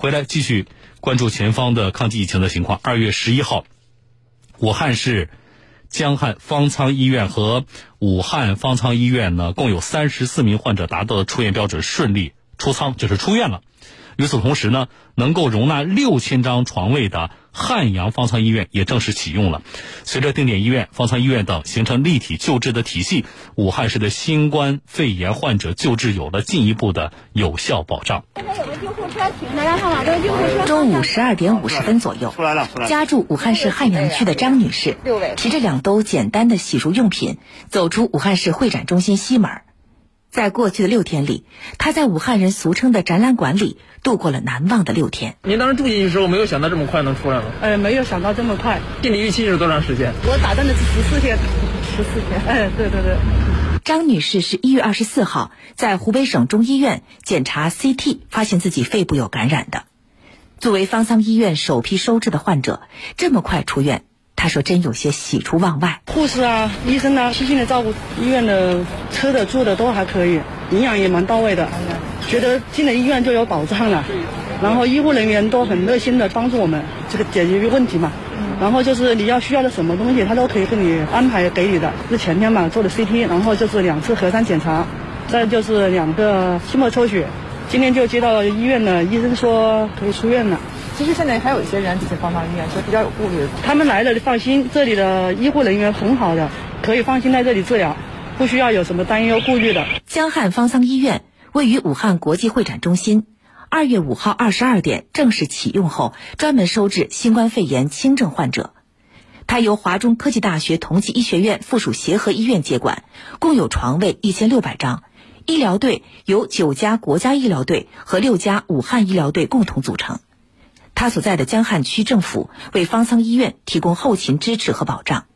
回来继续关注前方的抗击疫情的情况。二月十一号，武汉市江汉方舱医院和武汉方舱医院呢，共有三十四名患者达到了出院标准，顺利出舱，就是出院了。与此同时呢，能够容纳六千张床位的汉阳方舱医院也正式启用了。随着定点医院、方舱医院等形成立体救治的体系，武汉市的新冠肺炎患者救治有了进一步的有效保障。中午十二点五十分左右，家住武汉市汉阳区的张女士提着两兜简单的洗漱用品走出武汉市会展中心西门。在过去的六天里，她在武汉人俗称的展览馆里度过了难忘的六天。您当时住进去的时候，没有想到这么快能出来吗？哎，没有想到这么快。心理预期是多长时间？我打算的是十四天，十四天。哎，对对对。张女士是一月二十四号在湖北省中医院检查 CT，发现自己肺部有感染的。作为方舱医院首批收治的患者，这么快出院。她说：“真有些喜出望外，护士啊、医生啊，细心的照顾，医院的吃的住的都还可以，营养也蛮到位的，觉得进了医院就有保障了。然后医护人员都很热心的帮助我们这个解决一个问题嘛。然后就是你要需要的什么东西，他都可以给你安排给你的。是前天嘛做的 CT，然后就是两次核酸检查，再就是两个期末抽血。今天就接到医院的医生说可以出院了。”其实现在还有一些人进方舱医院，就比较有顾虑。他们来了，你放心，这里的医护人员很好的，可以放心在这里治疗，不需要有什么担忧顾虑的。江汉方舱医院位于武汉国际会展中心，二月五号二十二点正式启用后，专门收治新冠肺炎轻症患者。它由华中科技大学同济医学院附属协和医院接管，共有床位一千六百张，医疗队由九家国家医疗队和六家武汉医疗队共同组成。他所在的江汉区政府为方舱医院提供后勤支持和保障。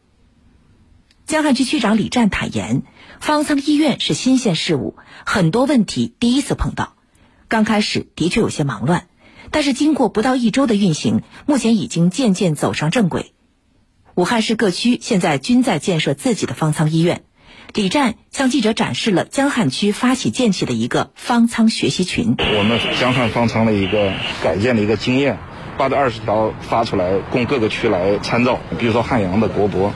江汉区区长李战坦言，方舱医院是新鲜事物，很多问题第一次碰到，刚开始的确有些忙乱，但是经过不到一周的运行，目前已经渐渐走上正轨。武汉市各区现在均在建设自己的方舱医院。李战向记者展示了江汉区发起建起的一个方舱学习群。我们江汉方舱的一个改建的一个经验，把这二十条发出来，供各个区来参照。比如说汉阳的国博。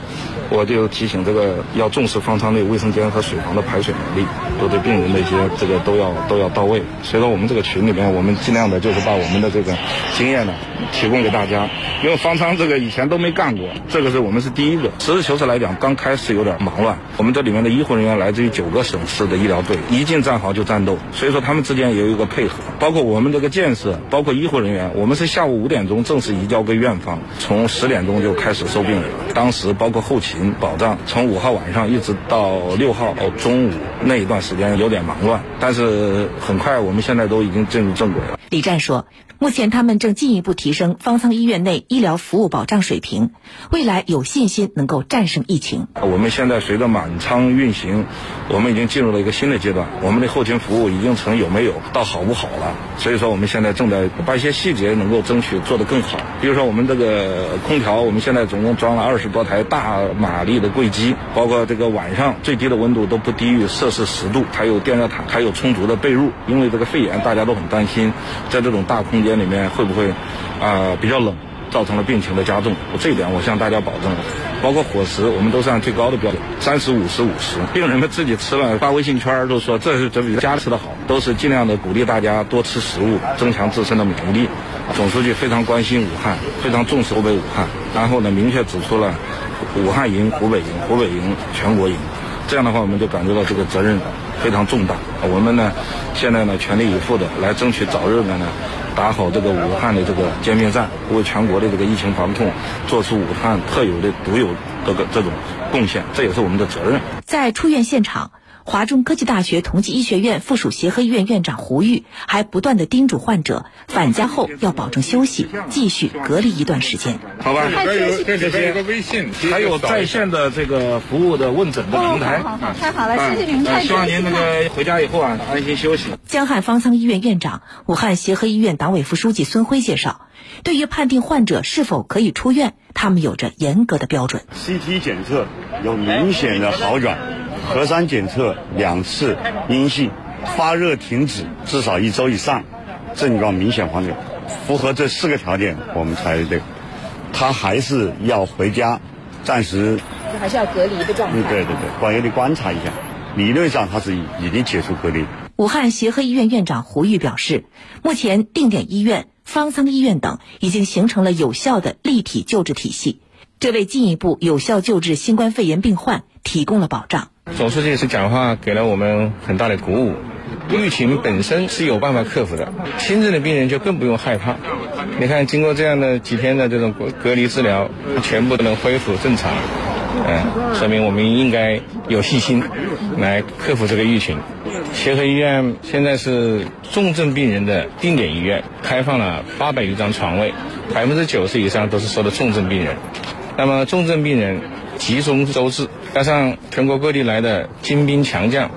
我就提醒这个要重视方舱内卫生间和水房的排水能力，都对病人的一些这个都要都要到位。所以说我们这个群里面，我们尽量的就是把我们的这个经验呢提供给大家。因为方舱这个以前都没干过，这个是我们是第一个。实事求是来讲，刚开始有点忙乱。我们这里面的医护人员来自于九个省市的医疗队，一进战壕就战斗，所以说他们之间也有一个配合。包括我们这个建设，包括医护人员，我们是下午五点钟正式移交给院方，从十点钟就开始收病人。当时包括后勤。保障从五号晚上一直到六号中午那一段时间有点忙乱，但是很快我们现在都已经进入正轨了。李战说，目前他们正进一步提升方舱医院内医疗服务保障水平，未来有信心能够战胜疫情。我们现在随着满舱运行，我们已经进入了一个新的阶段，我们的后勤服务已经从有没有到好不好了。所以说，我们现在正在把一些细节能够争取做得更好。比如说，我们这个空调，我们现在总共装了二十多台大马力的柜机，包括这个晚上最低的温度都不低于摄氏十度，还有电热毯，还有充足的被褥。因为这个肺炎，大家都很担心，在这种大空间里面会不会啊比较冷，造成了病情的加重。这一点我向大家保证。包括伙食，我们都是按最高的标准，三十五十五十。病人们自己吃了发微信圈都说这是这比家吃的好，都是尽量的鼓励大家多吃食物，增强自身的免疫力。总书记非常关心武汉，非常重视湖北武汉，然后呢明确指出了武汉赢湖北赢，湖北赢全国赢。这样的话，我们就感觉到这个责任非常重大。我们呢现在呢全力以赴的来争取早日的呢。打好这个武汉的这个歼灭战，为全国的这个疫情防控做出武汉特有的、独有这个这种贡献，这也是我们的责任。在出院现场。华中科技大学同济医学院附属协和医院院长胡玉还不断的叮嘱患者，返家后要保证休息，继续隔离一段时间。好吧，这有这这些个微信，还有在线的这个服务的问诊的平台。好好，太好了，谢谢您，太希望您那个回家以后啊，安心休息。江汉方舱医院院长、武汉协和医院党委副书记孙辉介绍，对于判定患者是否可以出院，他们有着严格的标准。CT 检测有明显的好转。核酸检测两次阴性，发热停止至少一周以上，症状明显缓解，符合这四个条件，我们才对。他还是要回家，暂时还是要隔离的状态。嗯，对对对，关键观察一下。理论上他是已经解除隔离。武汉协和医院院长胡玉表示，目前定点医院、方舱医院等已经形成了有效的立体救治体系，这为进一步有效救治新冠肺炎病患提供了保障。总书记是讲话给了我们很大的鼓舞。疫情本身是有办法克服的，轻症的病人就更不用害怕。你看，经过这样的几天的这种隔离治疗，全部都能恢复正常，嗯，说明我们应该有信心来克服这个疫情。协和医院现在是重症病人的定点医院，开放了八百余张床位，百分之九十以上都是说的重症病人。那么重症病人集中收治，加上全国各地来的精兵强将。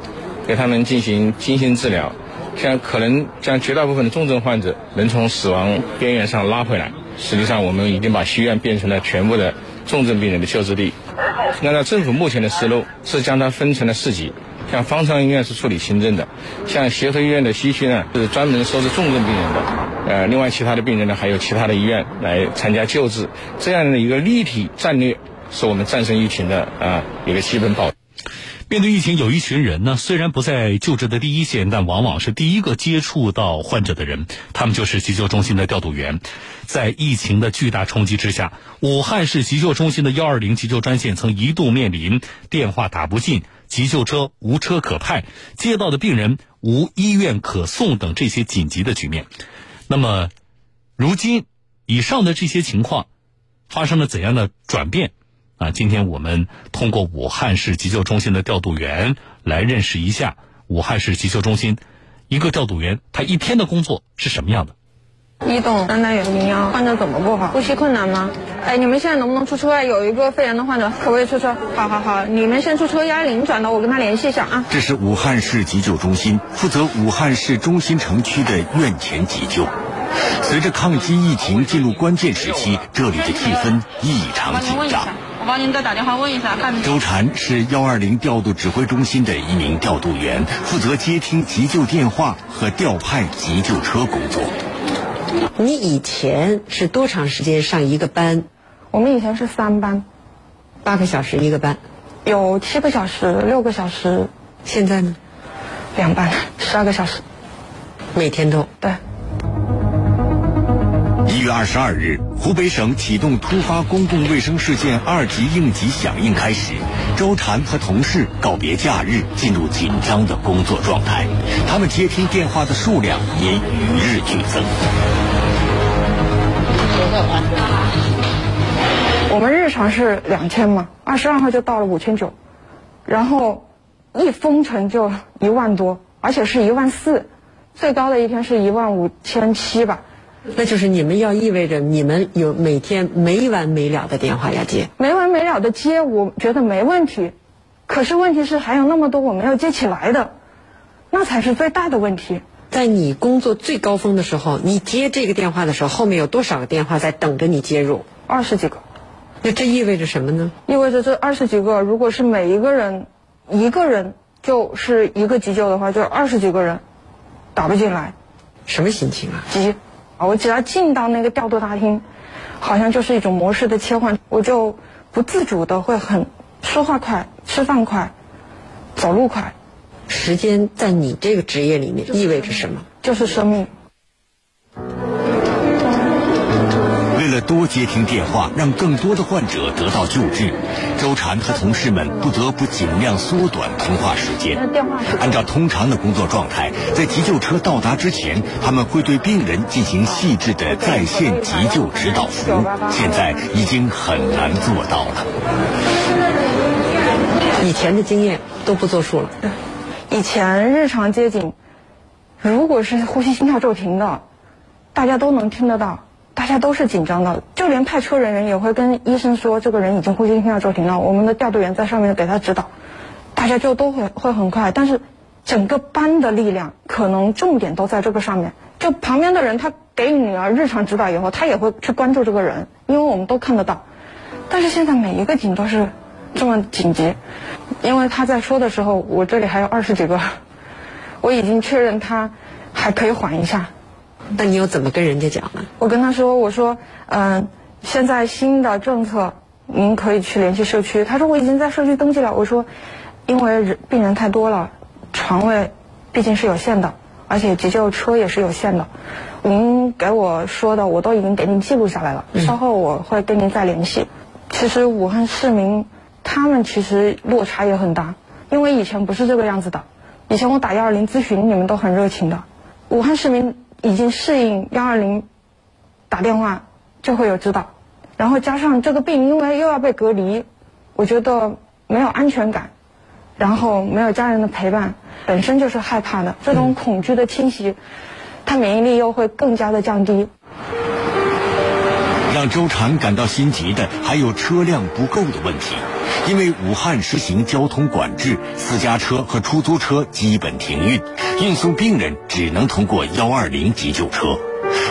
给他们进行精心治疗，像可能将绝大部分的重症患者能从死亡边缘上拉回来。实际上，我们已经把西院变成了全部的重症病人的救治地。按照政府目前的思路，是将它分成了四级，像方舱医院是处理轻症的，像协和医院的西区呢是专门收治重症病人的。呃，另外其他的病人呢，还有其他的医院来参加救治。这样的一个立体战略，是我们战胜疫情的啊一个基本保。面对疫情，有一群人呢，虽然不在救治的第一线，但往往是第一个接触到患者的人。他们就是急救中心的调度员。在疫情的巨大冲击之下，武汉市急救中心的幺二零急救专线曾一度面临电话打不进、急救车无车可派、接到的病人无医院可送等这些紧急的局面。那么，如今以上的这些情况发生了怎样的转变？啊，今天我们通过武汉市急救中心的调度员来认识一下武汉市急救中心一个调度员他一天的工作是什么样的。一栋三单元零幺，患者怎么不好？呼吸困难吗？哎，你们现在能不能出车啊？有一个肺炎的患者，可不可以出车？好好好，你们先出车，幺幺零转到，我跟他联系一下啊。这是武汉市急救中心负责武汉市中心城区的院前急救。随着抗击疫情进入关键时期，这里的气氛异常紧张。我帮您再打电话问一下。周婵是幺二零调度指挥中心的一名调度员，负责接听急救电话和调派急救车工作。你以前是多长时间上一个班？我们以前是三班，八个小时一个班，有七个小时、六个小时。现在呢？两班，十二个小时，每天都对。一月二十二日，湖北省启动突发公共卫生事件二级应急响应开始，周婵和同事告别假日，进入紧张的工作状态。他们接听电话的数量也与日俱增。我们日常是两千嘛，二十二号就到了五千九，然后一封城就一万多，而且是一万四，最高的一天是一万五千七吧。那就是你们要意味着你们有每天没完没了的电话要接，没完没了的接，我觉得没问题。可是问题是还有那么多我们要接起来的，那才是最大的问题。在你工作最高峰的时候，你接这个电话的时候，后面有多少个电话在等着你接入？二十几个。那这意味着什么呢？意味着这二十几个，如果是每一个人一个人就是一个急救的话，就二十几个人打不进来。什么心情啊？急。我只要进到那个调度大厅，好像就是一种模式的切换，我就不自主的会很说话快、吃饭快、走路快。时间在你这个职业里面意味着什么？就是生命。多接听电话，让更多的患者得到救治，周婵和同事们不得不尽量缩短通话时间。按照通常的工作状态，在急救车到达之前，他们会对病人进行细致的在线急救指导服务。现在已经很难做到了。以前的经验都不作数了。以前日常接警，如果是呼吸心跳骤停的，大家都能听得到。大家都是紧张的，就连派车人员也会跟医生说，这个人已经呼吸心跳骤停了。我们的调度员在上面给他指导，大家就都会会很快。但是，整个班的力量可能重点都在这个上面。就旁边的人，他给你了日常指导以后，他也会去关注这个人，因为我们都看得到。但是现在每一个警都是这么紧急，因为他在说的时候，我这里还有二十几个，我已经确认他还可以缓一下。那你又怎么跟人家讲呢？我跟他说，我说，嗯、现在新的政策，您可以去联系社区。他说我已经在社区登记了。我说，因为人病人太多了，床位毕竟是有限的，而且急救车也是有限的。您给我说的，我都已经给您记录下来了，稍后我会跟您再联系。其实武汉市民他们其实落差也很大，因为以前不是这个样子的。以前我打幺二零咨询，你们都很热情的。武汉市民已经适应幺二零打电话就会有指导，然后加上这个病因为又要被隔离，我觉得没有安全感，然后没有家人的陪伴，本身就是害怕的。这种恐惧的侵袭，他免疫力又会更加的降低。让周婵感到心急的还有车辆不够的问题，因为武汉实行交通管制，私家车和出租车基本停运，运送病人只能通过幺二零急救车。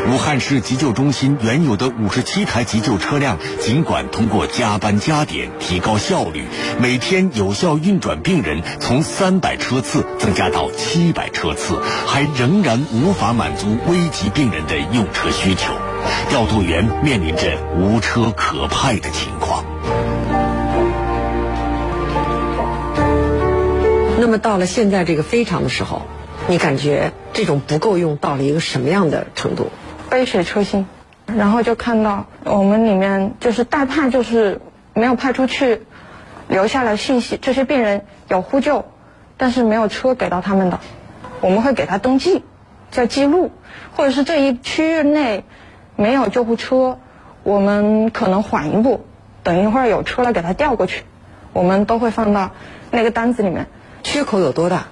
武汉市急救中心原有的五十七台急救车辆，尽管通过加班加点提高效率，每天有效运转病人从三百车次增加到七百车次，还仍然无法满足危急病人的用车需求。调度员面临着无车可派的情况。那么到了现在这个非常的时候，你感觉这种不够用到了一个什么样的程度？杯水车薪，然后就看到我们里面就是代派，就是没有派出去，留下了信息。这些病人有呼救，但是没有车给到他们的，我们会给他登记，叫记录，或者是这一区域内没有救护车，我们可能缓一步，等一会儿有车来给他调过去，我们都会放到那个单子里面。缺口有多大？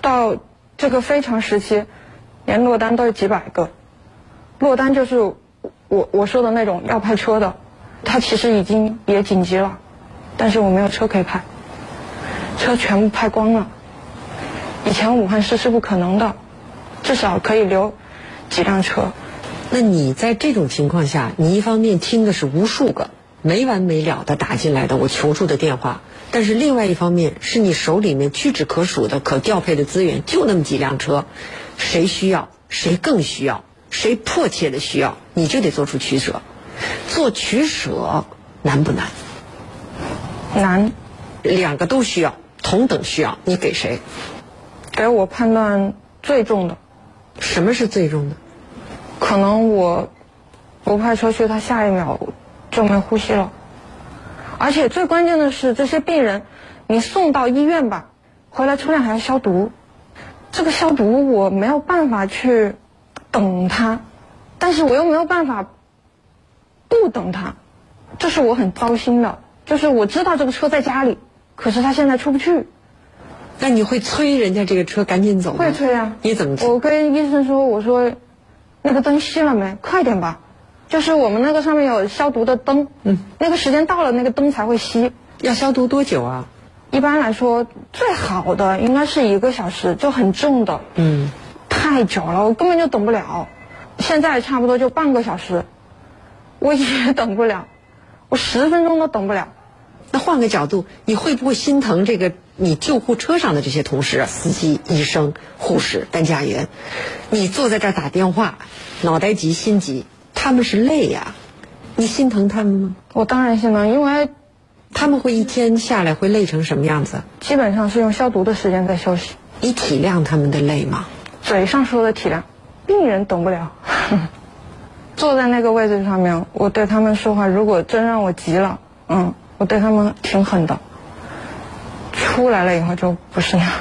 到这个非常时期，连落单都是几百个。落单就是我我说的那种要派车的，他其实已经也紧急了，但是我没有车可以派，车全部派光了。以前武汉市是不可能的，至少可以留几辆车。那你在这种情况下，你一方面听的是无数个没完没了的打进来的我求助的电话，但是另外一方面是你手里面屈指可数的可调配的资源就那么几辆车，谁需要谁更需要，谁迫切的需要，你就得做出取舍。做取舍难不难？难，两个都需要，同等需要，你给谁？给我判断最重的。什么是最重的？可能我不派车去，他下一秒就没呼吸了。而且最关键的是，这些病人你送到医院吧，回来车辆还要消毒。这个消毒我没有办法去等他，但是我又没有办法不等他，这是我很糟心的。就是我知道这个车在家里，可是他现在出不去。那你会催人家这个车赶紧走吗？会催啊。你怎么催？我跟医生说，我说那个灯熄了没？快点吧。就是我们那个上面有消毒的灯，嗯，那个时间到了，那个灯才会熄。要消毒多久啊？一般来说，最好的应该是一个小时，就很重的。嗯，太久了，我根本就等不了。现在差不多就半个小时，我也等不了，我十分钟都等不了。那换个角度，你会不会心疼这个你救护车上的这些同事啊？司机、医生、护士、担架员，你坐在这儿打电话，脑袋急心急，他们是累呀、你心疼他们吗？我当然心疼，因为他们会一天下来会累成什么样子？基本上是用消毒的时间在休息。你体谅他们的累吗？嘴上说的体谅，病人懂不了。坐在那个位置上面，我对他们说话，如果真让我急了，嗯，我对他们挺狠的。出来了以后就不是那样。